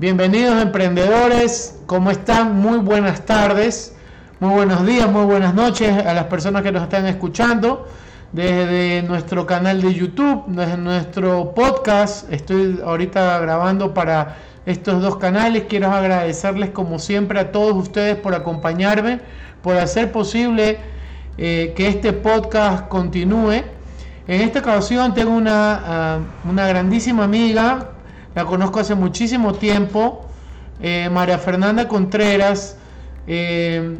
Bienvenidos emprendedores, ¿cómo están? Muy buenas tardes, muy buenos días, muy buenas noches a las personas que nos están escuchando desde nuestro canal de YouTube, desde nuestro podcast. Estoy ahorita grabando para estos dos canales. Quiero agradecerles como siempre a todos ustedes por acompañarme, por hacer posible eh, que este podcast continúe. En esta ocasión tengo una, ah, una grandísima amiga la conozco hace muchísimo tiempo. Eh, María Fernanda Contreras eh,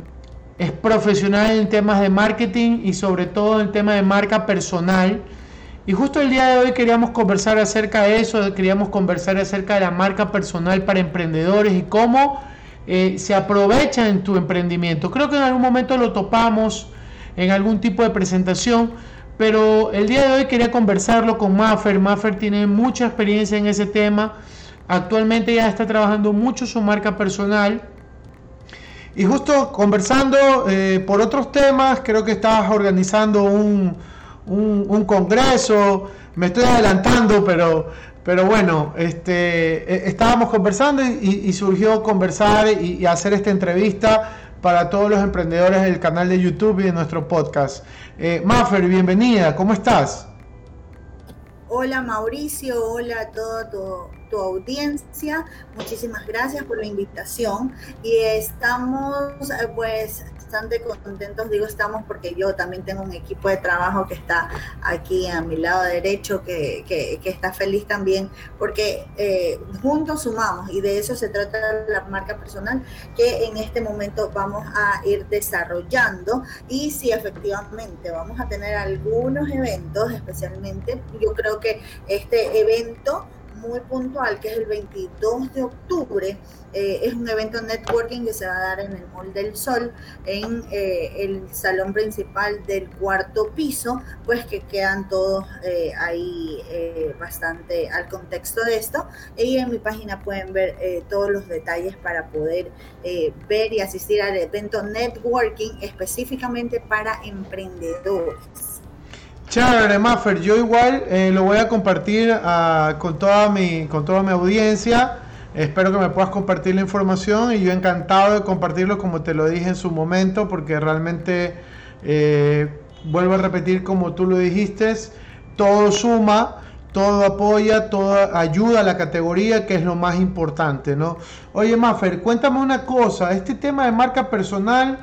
es profesional en temas de marketing y sobre todo en tema de marca personal. Y justo el día de hoy queríamos conversar acerca de eso, queríamos conversar acerca de la marca personal para emprendedores y cómo eh, se aprovecha en tu emprendimiento. Creo que en algún momento lo topamos en algún tipo de presentación, pero el día de hoy quería conversarlo con Maffer. Maffer tiene mucha experiencia en ese tema. Actualmente ya está trabajando mucho su marca personal. Y justo conversando eh, por otros temas, creo que estabas organizando un, congreso. Me estoy adelantando, pero, pero bueno, este, e, estábamos conversando y, surgió conversar y hacer esta entrevista para todos los emprendedores del canal de YouTube y de nuestro podcast. Eh, bienvenida, ¿cómo estás? Hola Mauricio, hola a toda tu, tu, audiencia. Muchísimas gracias por la invitación y estamos eh, pues bastante contentos, digo estamos porque yo también tengo un equipo de trabajo que está aquí a mi lado derecho, que, que, está feliz también, porque eh, juntos sumamos y de eso se trata la marca personal que en este momento vamos a ir desarrollando y si efectivamente vamos a tener algunos eventos, especialmente yo creo que este evento muy puntual, que es el 22 de octubre. Eh, es un evento networking que se va a dar en el Mall del Sol, en eh, el salón principal del cuarto piso, pues que quedan todos eh, ahí bastante al contexto de esto. Y en mi página pueden ver todos los detalles para poder ver y asistir al evento networking específicamente para emprendedores. Chévere, Maffer. Yo igual eh, lo voy a compartir ah, con, toda mi, con toda mi audiencia. Espero que me puedas compartir la información y yo encantado de compartirlo como te lo dije en su momento porque realmente, eh, vuelvo a repetir como tú lo dijiste, todo suma, todo apoya, todo ayuda a la categoría que es lo más importante, ¿no? Oye, Maffer, cuéntame una cosa, este tema de marca personal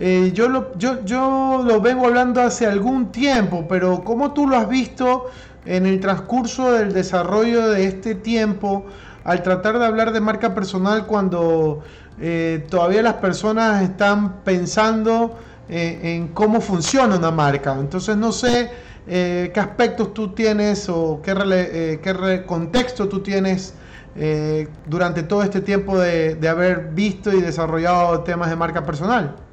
eh, yo, lo, yo, yo lo vengo hablando hace algún tiempo, pero ¿cómo tú lo has visto en el transcurso del desarrollo de este tiempo al tratar de hablar de marca personal cuando eh, todavía las personas están pensando eh, en cómo funciona una marca? Entonces no sé qué aspectos tú tienes o qué, qué contexto tú tienes. durante todo este tiempo de, de haber visto y desarrollado temas de marca personal.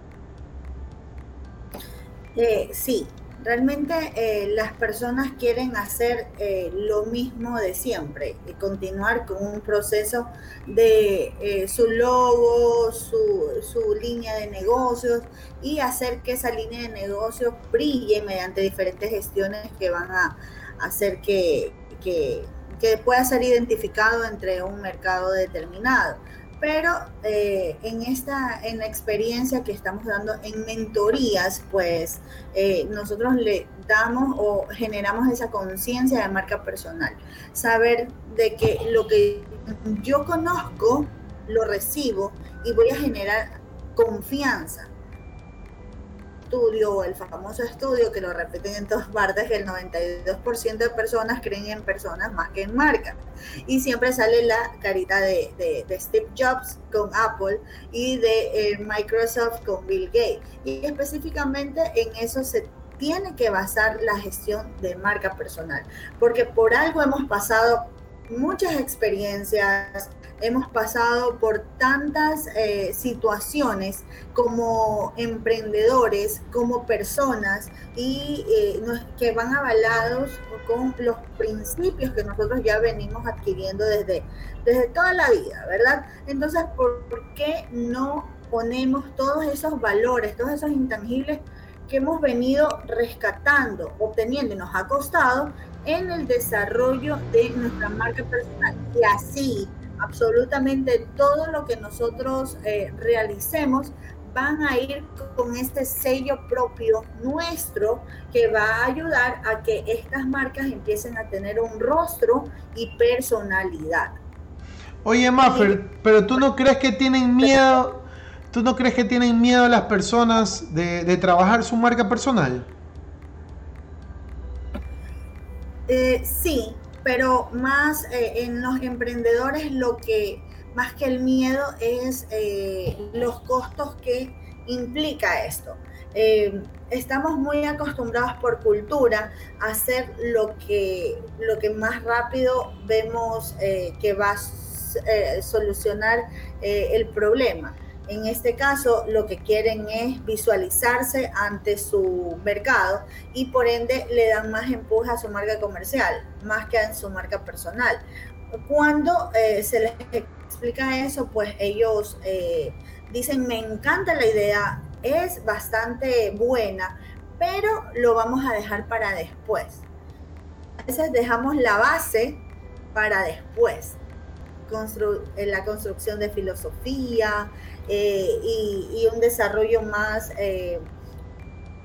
Eh, sí, realmente eh, las personas quieren hacer eh, lo mismo de siempre y continuar con un proceso de su logo, su, su, línea de negocios y hacer que esa línea de negocios brille mediante diferentes gestiones que van a hacer que, que, que pueda ser identificado entre un mercado determinado pero eh, en esta en la experiencia que estamos dando en mentorías pues eh, nosotros le damos o generamos esa conciencia de marca personal. Saber de que lo que yo conozco lo recibo y voy a generar confianza estudio, el famoso estudio que lo repiten en todas partes, que el 92% de personas creen en personas más que en marcas. Y siempre sale la carita de, de, Steve Jobs con Apple y de eh, Microsoft con Bill Gates. Y específicamente en eso se tiene que basar la gestión de marca personal, porque por algo hemos pasado muchas experiencias, hemos pasado por tantas eh, situaciones como emprendedores, como personas y eh, que van avalados con los principios que nosotros ya venimos adquiriendo desde, desde toda la vida, ¿verdad? Entonces, ¿por qué no ponemos todos esos valores, todos esos intangibles que hemos venido rescatando, obteniendo y nos ha costado en el desarrollo de nuestra marca personal? Y así absolutamente todo lo que nosotros eh, realicemos van a ir con este sello propio nuestro que va a ayudar a que estas marcas empiecen a tener un rostro y personalidad. Oye, Maffer, pero tú no crees que tienen miedo, tú no crees que tienen miedo las personas de, de trabajar su marca personal? Eh, sí, pero más eh, en los emprendedores lo que más que el miedo es eh, los costos que implica esto. Eh, estamos muy acostumbrados por cultura a hacer lo que, lo que más rápido vemos que va a solucionar el problema. En este caso, lo que quieren es visualizarse ante su mercado y por ende le dan más empuje a su marca comercial, más que a su marca personal. Cuando eh, se les explica eso, pues ellos eh, dicen, me encanta la idea, es bastante buena, pero lo vamos a dejar para después. A veces dejamos la base para después. La construcción de filosofía, eh, y, un desarrollo más eh,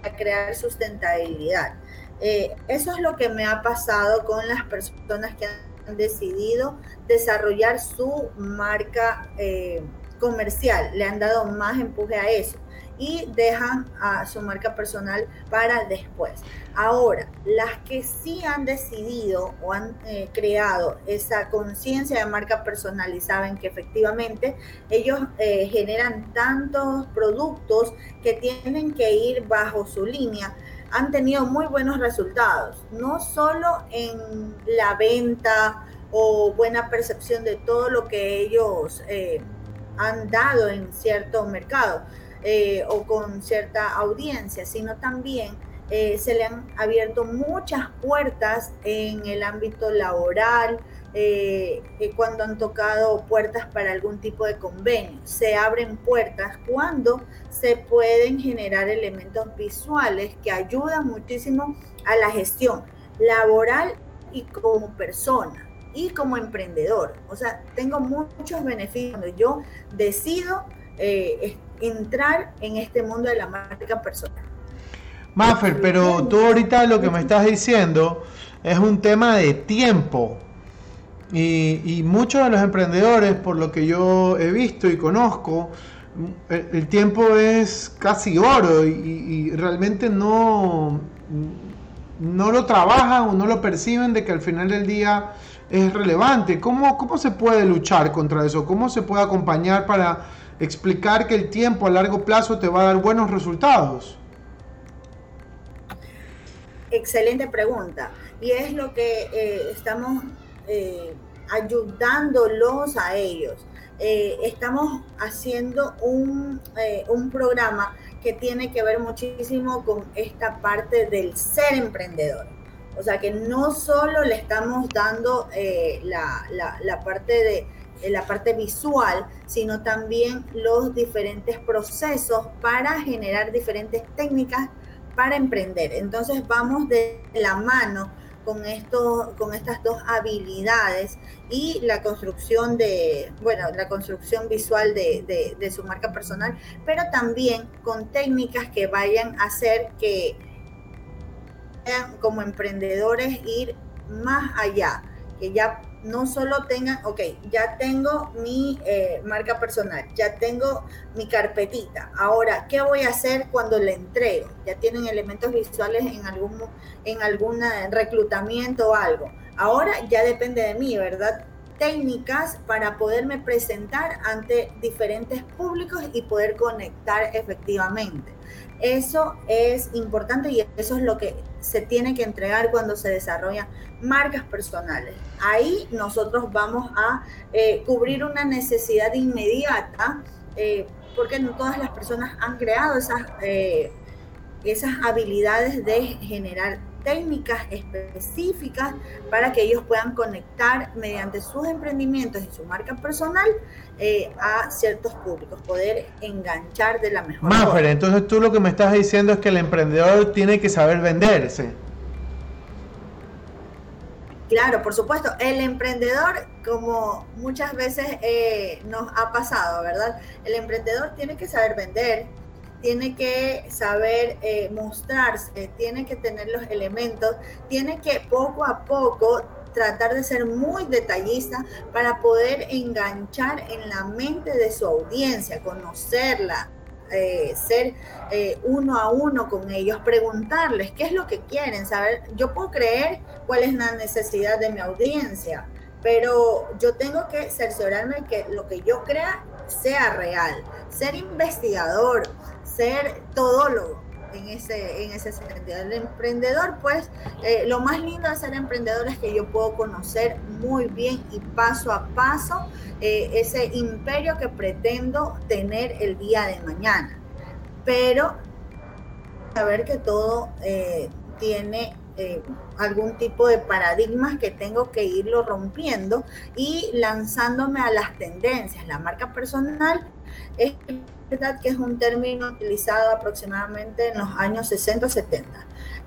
a crear sustentabilidad. Eh, eso es lo que me ha pasado con las personas que han decidido desarrollar su marca comercial, le han dado más empuje a eso y dejan a su marca personal para después. Ahora, las que sí han decidido o han eh, creado esa conciencia de marca personal y saben que efectivamente ellos eh, generan tantos productos que tienen que ir bajo su línea, han tenido muy buenos resultados, no solo en la venta o buena percepción de todo lo que ellos eh, han dado en cierto mercado, eh, o con cierta audiencia, sino también eh, se le han abierto muchas puertas en el ámbito laboral, eh, cuando han tocado puertas para algún tipo de convenio. Se abren puertas cuando se pueden generar elementos visuales que ayudan muchísimo a la gestión laboral y como persona y como emprendedor. O sea, tengo muchos beneficios cuando yo decido entrar en este mundo de la marca personal. Maffer, pero tú ahorita lo que me estás diciendo es un tema de tiempo. Y, muchos de los emprendedores, por lo que yo he visto y conozco, el, tiempo es casi oro y, realmente no, no lo trabajan o no lo perciben de que al final del día es relevante. ¿Cómo, ¿Cómo se puede luchar contra eso? ¿Cómo se puede acompañar para explicar que el tiempo a largo plazo te va a dar buenos resultados? Excelente pregunta. Y es lo que eh, estamos eh, ayudándolos a ellos. Eh, estamos haciendo un, un programa que tiene que ver muchísimo con esta parte del ser emprendedor. O sea que no solo le estamos dando la, la parte de la parte visual, sino también los diferentes procesos para generar diferentes técnicas para emprender. Entonces vamos de la mano con, esto, con estas dos habilidades y la construcción de, bueno, la construcción visual de, de su marca personal, pero también con técnicas que vayan a hacer que como emprendedores ir más allá, que ya no solo tengan, ok, ya tengo mi eh, marca personal, ya tengo mi carpetita. Ahora, ¿qué voy a hacer cuando le entrego? Ya tienen elementos visuales en algún, en algún reclutamiento o algo. Ahora ya depende de mí, ¿verdad? Técnicas para poderme presentar ante diferentes públicos y poder conectar efectivamente. Eso es importante y eso es lo que se tiene que entregar cuando se desarrollan marcas personales. Ahí nosotros vamos a eh, cubrir una necesidad inmediata, eh, porque no todas las personas han creado esas, eh, esas habilidades de generar técnicas específicas para que ellos puedan conectar mediante sus emprendimientos y su marca personal eh, a ciertos públicos, poder enganchar de la mejor manera. entonces tú lo que me estás diciendo es que el emprendedor tiene que saber venderse. Claro, por supuesto. El emprendedor, como muchas veces eh, nos ha pasado, ¿verdad? El emprendedor tiene que saber vender, tiene que saber eh, mostrarse, tiene que tener los elementos, tiene que poco a poco tratar de ser muy detallista para poder enganchar en la mente de su audiencia, conocerla, eh, ser eh, uno a uno con ellos, preguntarles qué es lo que quieren, saber, yo puedo creer cuál es la necesidad de mi audiencia, pero yo tengo que cerciorarme que lo que yo crea sea real, ser investigador, ser todólogo en ese, en ese sentido. El emprendedor, pues, eh, lo más lindo de ser emprendedor es que yo puedo conocer muy bien y paso a paso eh, ese imperio que pretendo tener el día de mañana. Pero saber que todo eh, tiene algún tipo de paradigmas que tengo que irlo rompiendo y lanzándome a las tendencias. La marca personal es verdad que es un término utilizado aproximadamente en los años 60-70,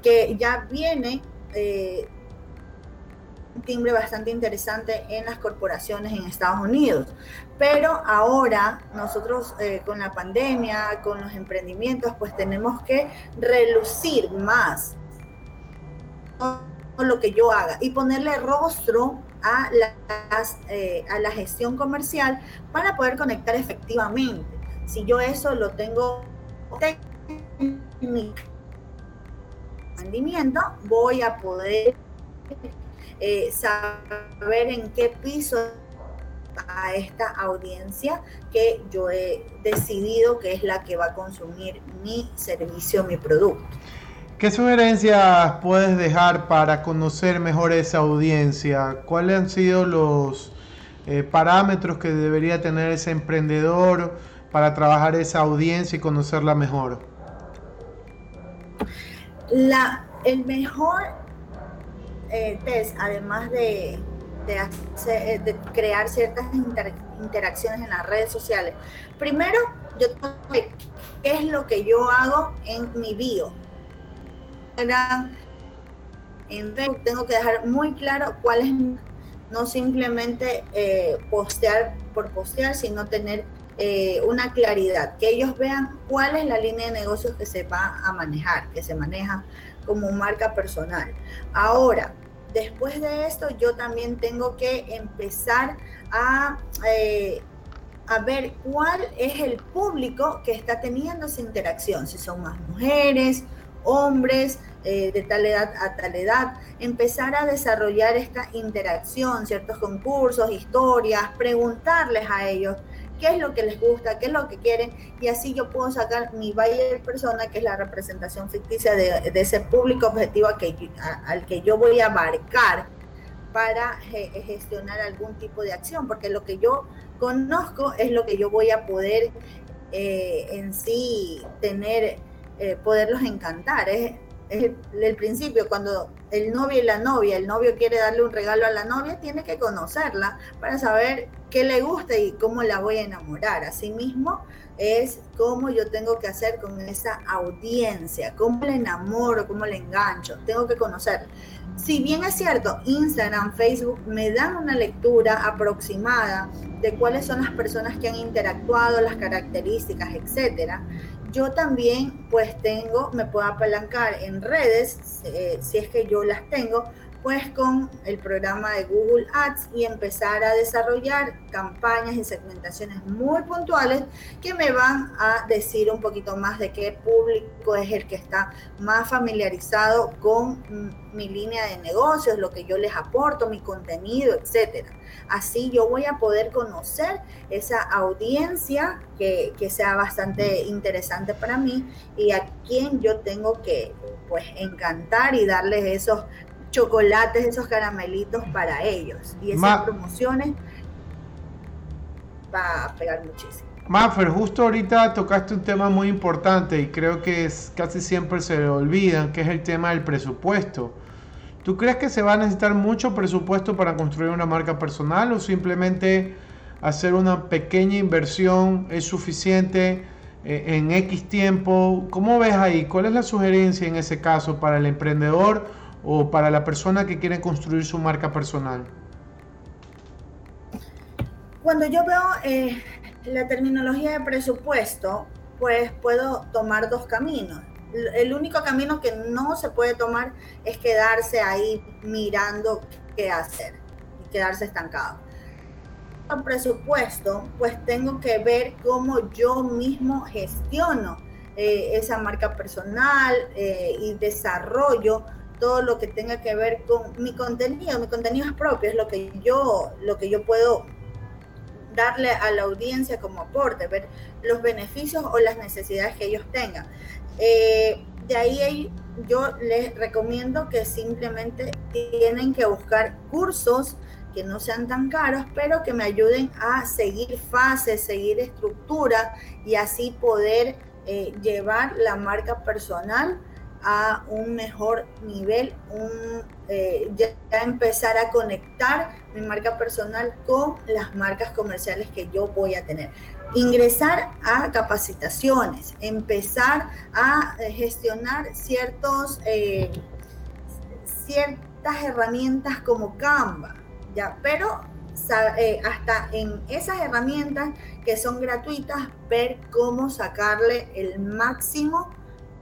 que ya viene eh, un timbre bastante interesante en las corporaciones en Estados Unidos. Pero ahora nosotros eh, con la pandemia, con los emprendimientos, pues tenemos que relucir más lo que yo haga y ponerle rostro a, las, eh, a la gestión comercial para poder conectar efectivamente. Si yo eso lo tengo en mi rendimiento, voy a poder eh, saber en qué piso a esta audiencia que yo he decidido que es la que va a consumir mi servicio, mi producto. ¿Qué sugerencias puedes dejar para conocer mejor esa audiencia? ¿Cuáles han sido los eh, parámetros que debería tener ese emprendedor para trabajar esa audiencia y conocerla mejor? La, el mejor eh, test, además de, de, crear ciertas interacciones en las redes sociales, primero yo tengo que qué es lo que yo hago en mi bio en Facebook tengo que dejar muy claro cuál es, no simplemente eh, postear por postear, sino tener eh, una claridad, que ellos vean cuál es la línea de negocios que se va a manejar, que se maneja como marca personal. Ahora, después de esto, yo también tengo que empezar a, eh, a ver cuál es el público que está teniendo esa interacción, si son más mujeres, hombres eh, de tal edad a tal edad, empezar a desarrollar esta interacción, ciertos concursos, historias, preguntarles a ellos qué es lo que les gusta, qué es lo que quieren, y así yo puedo sacar mi buyer persona, que es la representación ficticia de, ese público objetivo al que yo voy a marcar para gestionar algún tipo de acción, porque lo que yo conozco es lo que yo voy a poder eh, en sí tener eh, poderlos encantar. Es, el, principio, cuando el novio y la novia, el novio quiere darle un regalo a la novia, tiene que conocerla para saber qué le gusta y cómo la voy a enamorar. Asimismo, es cómo yo tengo que hacer con esa audiencia, cómo le enamoro, cómo le engancho, tengo que conocer. Si bien es cierto, Instagram, Facebook me dan una lectura aproximada de cuáles son las personas que han interactuado, las características, etcétera, yo también pues tengo, me puedo apalancar en redes, eh, si es que yo las tengo, pues con el programa de Google Ads y empezar a desarrollar campañas y segmentaciones muy puntuales que me van a decir un poquito más de qué público es el que está más familiarizado con mi línea de negocios, lo que yo les aporto, mi contenido, etcétera. Así yo voy a poder conocer esa audiencia que, que sea bastante interesante para mí y a quien yo tengo que pues encantar y darles esos chocolates, esos caramelitos para ellos. Y esas promociones va a pegar muchísimo. Maffer, justo ahorita tocaste un tema muy importante y creo que es, casi siempre se olvidan, que es el tema del presupuesto. ¿Tú crees que se va a necesitar mucho presupuesto para construir una marca personal o simplemente hacer una pequeña inversión es suficiente eh, en X tiempo? ¿Cómo ves ahí? ¿Cuál es la sugerencia en ese caso para el emprendedor o para la persona que quiere construir su marca personal? Cuando yo veo eh, la terminología de presupuesto, pues puedo tomar dos caminos. El único camino que no se puede tomar es quedarse ahí mirando qué hacer y quedarse estancado. El presupuesto, pues tengo que ver cómo yo mismo gestiono eh, esa marca personal eh, y desarrollo todo lo que tenga que ver con mi contenido, mi contenido es propio, es lo que yo, lo que yo puedo darle a la audiencia como aporte, ver los beneficios o las necesidades que ellos tengan. Eh, de ahí yo les recomiendo que simplemente tienen que buscar cursos que no sean tan caros, pero que me ayuden a seguir fases, seguir estructura y así poder eh, llevar la marca personal a un mejor nivel, un, eh, ya, empezar a conectar mi marca personal con las marcas comerciales que yo voy a tener. Ingresar a capacitaciones, empezar a eh, gestionar ciertos, eh, ciertas herramientas como Canva, ¿ya? pero hasta en esas herramientas que son gratuitas, ver cómo sacarle el máximo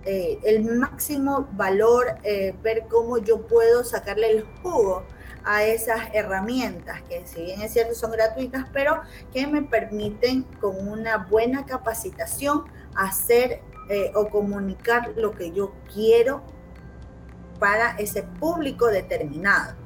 eh, el máximo valor, eh, ver cómo yo puedo sacarle el jugo a esas herramientas, que si bien es cierto son gratuitas, pero que me permiten con una buena capacitación hacer eh, o comunicar lo que yo quiero para ese público determinado.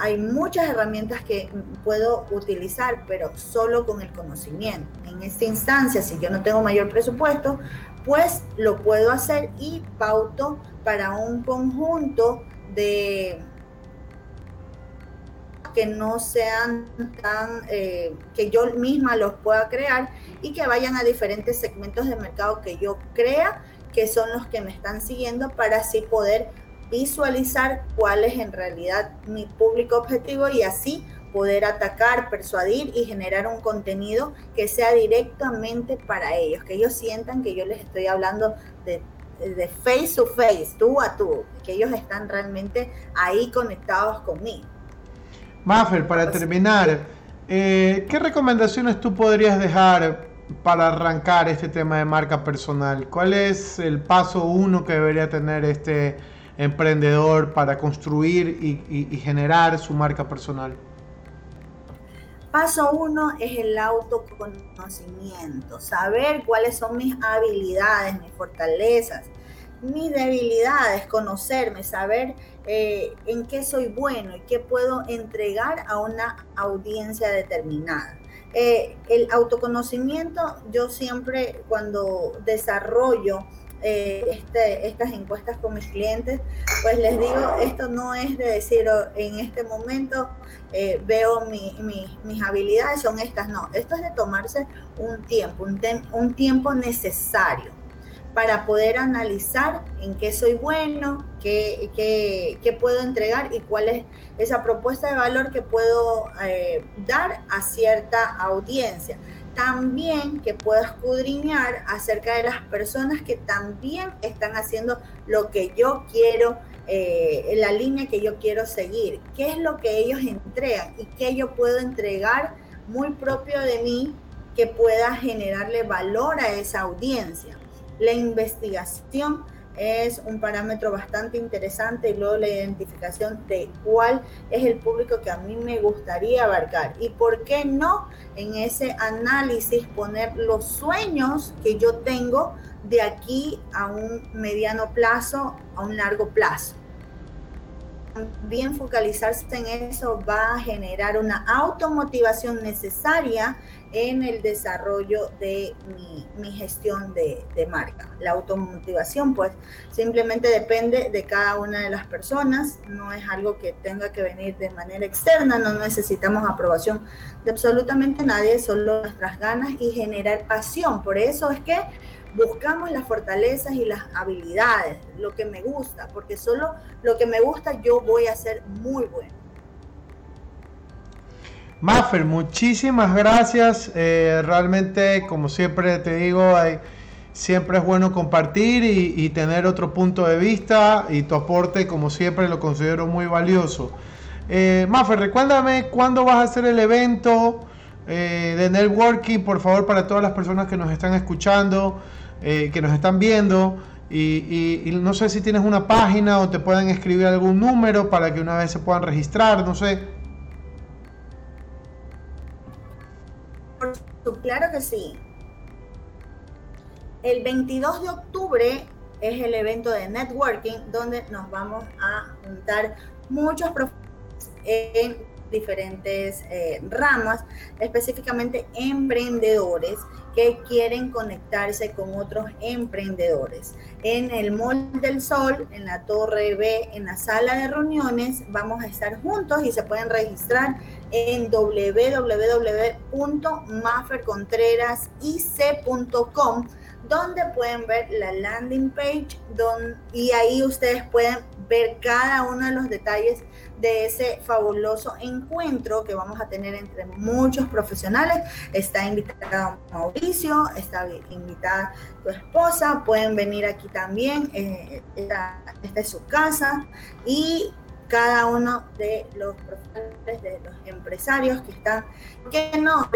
Hay muchas herramientas que puedo utilizar, pero solo con el conocimiento. En esta instancia, si yo no tengo mayor presupuesto, pues lo puedo hacer y pauto para un conjunto de que no sean tan, eh, que yo misma los pueda crear y que vayan a diferentes segmentos de mercado que yo crea que son los que me están siguiendo para así poder visualizar cuál es en realidad mi público objetivo y así poder atacar, persuadir y generar un contenido que sea directamente para ellos, que ellos sientan que yo les estoy hablando de, face to face, tú a tú, que ellos están realmente ahí conectados conmigo. Maffer, para terminar, eh, ¿qué recomendaciones tú podrías dejar para arrancar este tema de marca personal? ¿Cuál es el paso uno que debería tener este emprendedor para construir y generar su marca personal? Paso uno es el autoconocimiento, saber cuáles son mis habilidades, mis fortalezas, mis debilidades, conocerme, saber eh, en qué soy bueno y qué puedo entregar a una audiencia determinada. Eh, el autoconocimiento, yo siempre cuando desarrollo eh, este, estas encuestas con mis clientes, pues les digo, esto no es de decir oh, en este momento eh, veo mis habilidades, son estas, no, esto es de tomarse un tiempo, un, un tiempo necesario para poder analizar en qué soy bueno, qué, qué, puedo entregar y cuál es esa propuesta de valor que puedo eh, dar a cierta audiencia también que puedo escudriñar acerca de las personas que también están haciendo lo que yo quiero, eh, la línea que yo quiero seguir, qué es lo que ellos entregan y qué yo puedo entregar muy propio de mí que pueda generarle valor a esa audiencia. La investigación es un parámetro bastante interesante y luego la identificación de cuál es el público que a mí me gustaría abarcar. Y por qué no en ese análisis poner los sueños que yo tengo de aquí a un mediano plazo, a un largo plazo bien focalizarse en eso va a generar una automotivación necesaria en el desarrollo de mi, gestión de, marca. La automotivación pues simplemente depende de cada una de las personas, no es algo que tenga que venir de manera externa, no necesitamos aprobación de absolutamente nadie, solo nuestras ganas y generar pasión. Por eso es que buscamos las fortalezas y las habilidades, lo que me gusta, porque solo lo que me gusta yo voy a ser muy bueno. Maffer, muchísimas gracias. Eh, realmente, como siempre te digo, siempre es bueno compartir y, tener otro punto de vista y tu aporte, como siempre, lo considero muy valioso. Eh, Maffer, recuérdame cuándo vas a hacer el evento eh, de networking, por favor, para todas las personas que nos están escuchando. Eh, que nos están viendo y, no sé si tienes una página o te pueden escribir algún número para que una vez se puedan registrar, no sé. Claro que sí. El 22 de octubre es el evento de networking donde nos vamos a juntar muchos profesores en diferentes eh, ramas, específicamente emprendedores que quieren conectarse con otros emprendedores. En el Mall del Sol, en la Torre B, en la sala de reuniones, vamos a estar juntos y se pueden registrar en www.mafercontrerasic.com donde pueden ver la landing page y ahí ustedes pueden ver cada uno de los detalles de ese fabuloso encuentro que vamos a tener entre muchos profesionales. Está invitado Mauricio, está invitada tu esposa, pueden venir aquí también, eh, esta, es su casa y cada uno de los profesionales, de los empresarios que están, que no,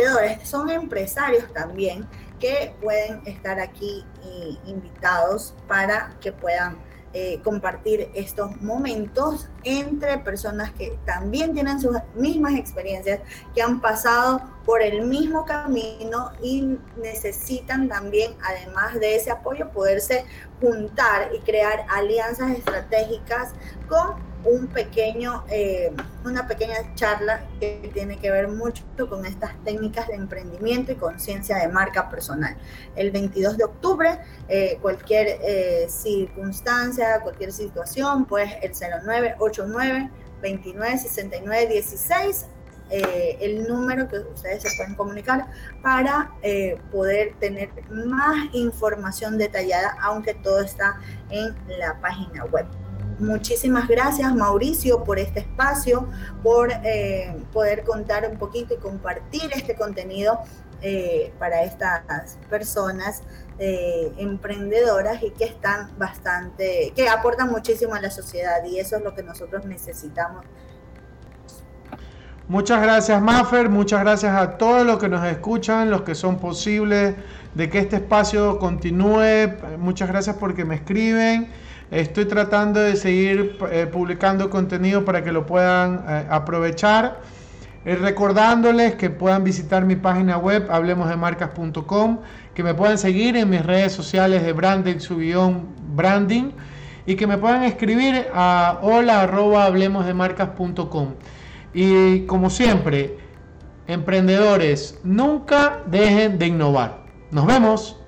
son empresarios también que pueden estar aquí eh, invitados para que puedan eh, compartir estos momentos entre personas que también tienen sus mismas experiencias, que han pasado por el mismo camino y necesitan también, además de ese apoyo, poderse juntar y crear alianzas estratégicas con un pequeño, eh, una pequeña charla que tiene que ver mucho con estas técnicas de emprendimiento y conciencia de marca personal. El 22 de octubre, eh, cualquier eh, circunstancia, cualquier situación, pues el 0989 29 69 16 el número que ustedes se pueden comunicar para poder tener más información detallada, aunque todo está en la página web. Muchísimas gracias Mauricio por este espacio, por eh, poder contar un poquito y compartir este contenido eh, para estas personas eh, emprendedoras y que están bastante, que aportan muchísimo a la sociedad y eso es lo que nosotros necesitamos. Muchas gracias Maffer, muchas gracias a todos los que nos escuchan, los que son posibles de que este espacio continúe. Muchas gracias porque me escriben. Estoy tratando de seguir eh, publicando contenido para que lo puedan eh, aprovechar. Eh, recordándoles que puedan visitar mi página web hablemosdemarcas.com, que me puedan seguir en mis redes sociales de branding, su guion branding, y que me puedan escribir a hola arroba hablemosdemarcas.com. Y como siempre, emprendedores, nunca dejen de innovar. Nos vemos.